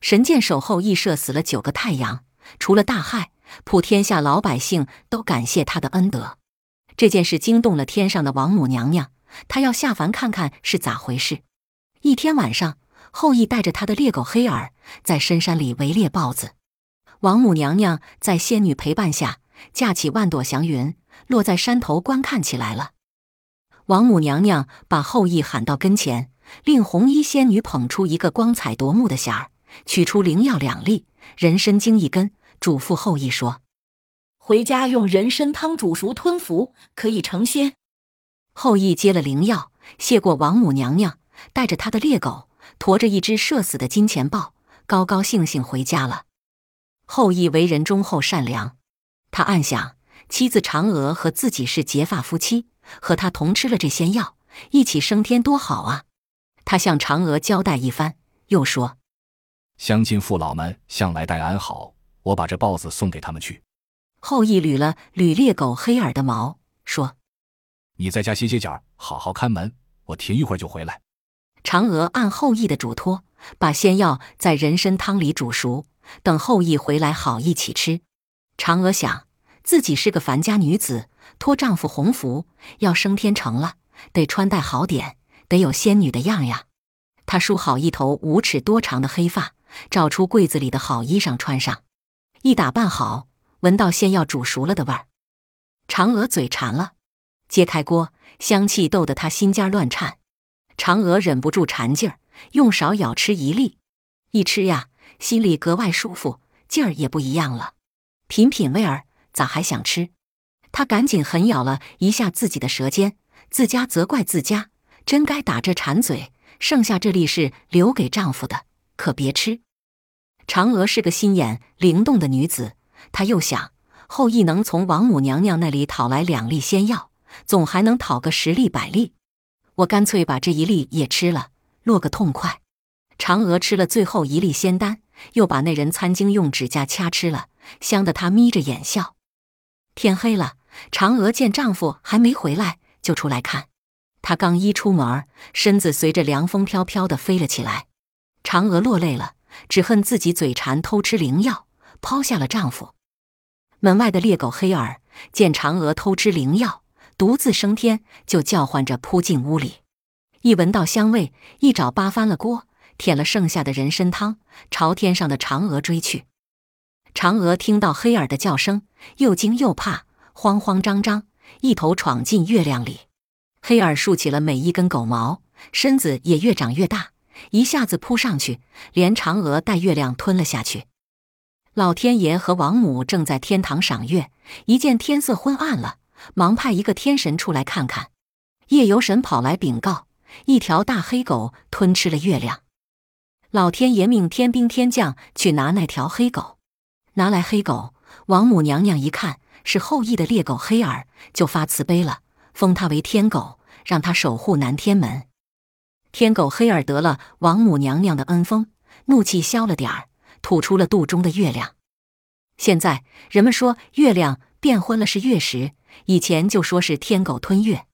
神箭手后羿射死了九个太阳，除了大害，普天下老百姓都感谢他的恩德。这件事惊动了天上的王母娘娘，她要下凡看看是咋回事。一天晚上，后羿带着他的猎狗黑耳在深山里围猎豹子。王母娘娘在仙女陪伴下，架起万朵祥云，落在山头观看起来了。王母娘娘把后羿喊到跟前，令红衣仙女捧出一个光彩夺目的匣儿，取出灵药两粒、人参精一根，嘱咐后羿说：“回家用人参汤煮熟吞服，可以成仙。”后羿接了灵药，谢过王母娘娘，带着他的猎狗，驮着一只射死的金钱豹，高高兴兴回家了。后羿为人忠厚善良，他暗想：妻子嫦娥和自己是结发夫妻。和他同吃了这仙药，一起升天多好啊！他向嫦娥交代一番，又说：“乡亲父老们向来待俺好，我把这豹子送给他们去。”后羿捋了捋猎狗黑耳的毛，说：“你在家歇歇脚，好好看门，我停一会儿就回来。”嫦娥按后羿的嘱托，把仙药在人参汤里煮熟，等后羿回来好一起吃。嫦娥想，自己是个凡家女子。托丈夫鸿福，要升天成了，得穿戴好点，得有仙女的样呀。她梳好一头五尺多长的黑发，找出柜子里的好衣裳穿上，一打扮好，闻到仙药煮熟了的味儿，嫦娥嘴馋了，揭开锅，香气逗得她心尖乱颤。嫦娥忍不住馋劲儿，用勺舀吃一粒，一吃呀，心里格外舒服，劲儿也不一样了。品品味儿，咋还想吃？他赶紧狠咬了一下自己的舌尖，自家责怪自家，真该打这馋嘴。剩下这粒是留给丈夫的，可别吃。嫦娥是个心眼灵动的女子，她又想，后羿能从王母娘娘那里讨来两粒仙药，总还能讨个十粒百粒。我干脆把这一粒也吃了，落个痛快。嫦娥吃了最后一粒仙丹，又把那人参精用指甲掐吃了，香得她眯着眼笑。天黑了。嫦娥见丈夫还没回来，就出来看。她刚一出门，身子随着凉风飘飘的飞了起来。嫦娥落泪了，只恨自己嘴馋偷吃灵药，抛下了丈夫。门外的猎狗黑耳见嫦娥偷吃灵药，独自升天，就叫唤着扑进屋里。一闻到香味，一爪扒翻了锅，舔了剩下的人参汤，朝天上的嫦娥追去。嫦娥听到黑耳的叫声，又惊又怕。慌慌张张，一头闯进月亮里。黑耳竖起了每一根狗毛，身子也越长越大，一下子扑上去，连嫦娥带月亮吞了下去。老天爷和王母正在天堂赏月，一见天色昏暗了，忙派一个天神出来看看。夜游神跑来禀告，一条大黑狗吞吃了月亮。老天爷命天兵天将去拿那条黑狗，拿来黑狗，王母娘娘一看。是后羿的猎狗黑耳，就发慈悲了，封他为天狗，让他守护南天门。天狗黑耳得了王母娘娘的恩风，怒气消了点儿，吐出了肚中的月亮。现在人们说月亮变昏了是月食，以前就说是天狗吞月。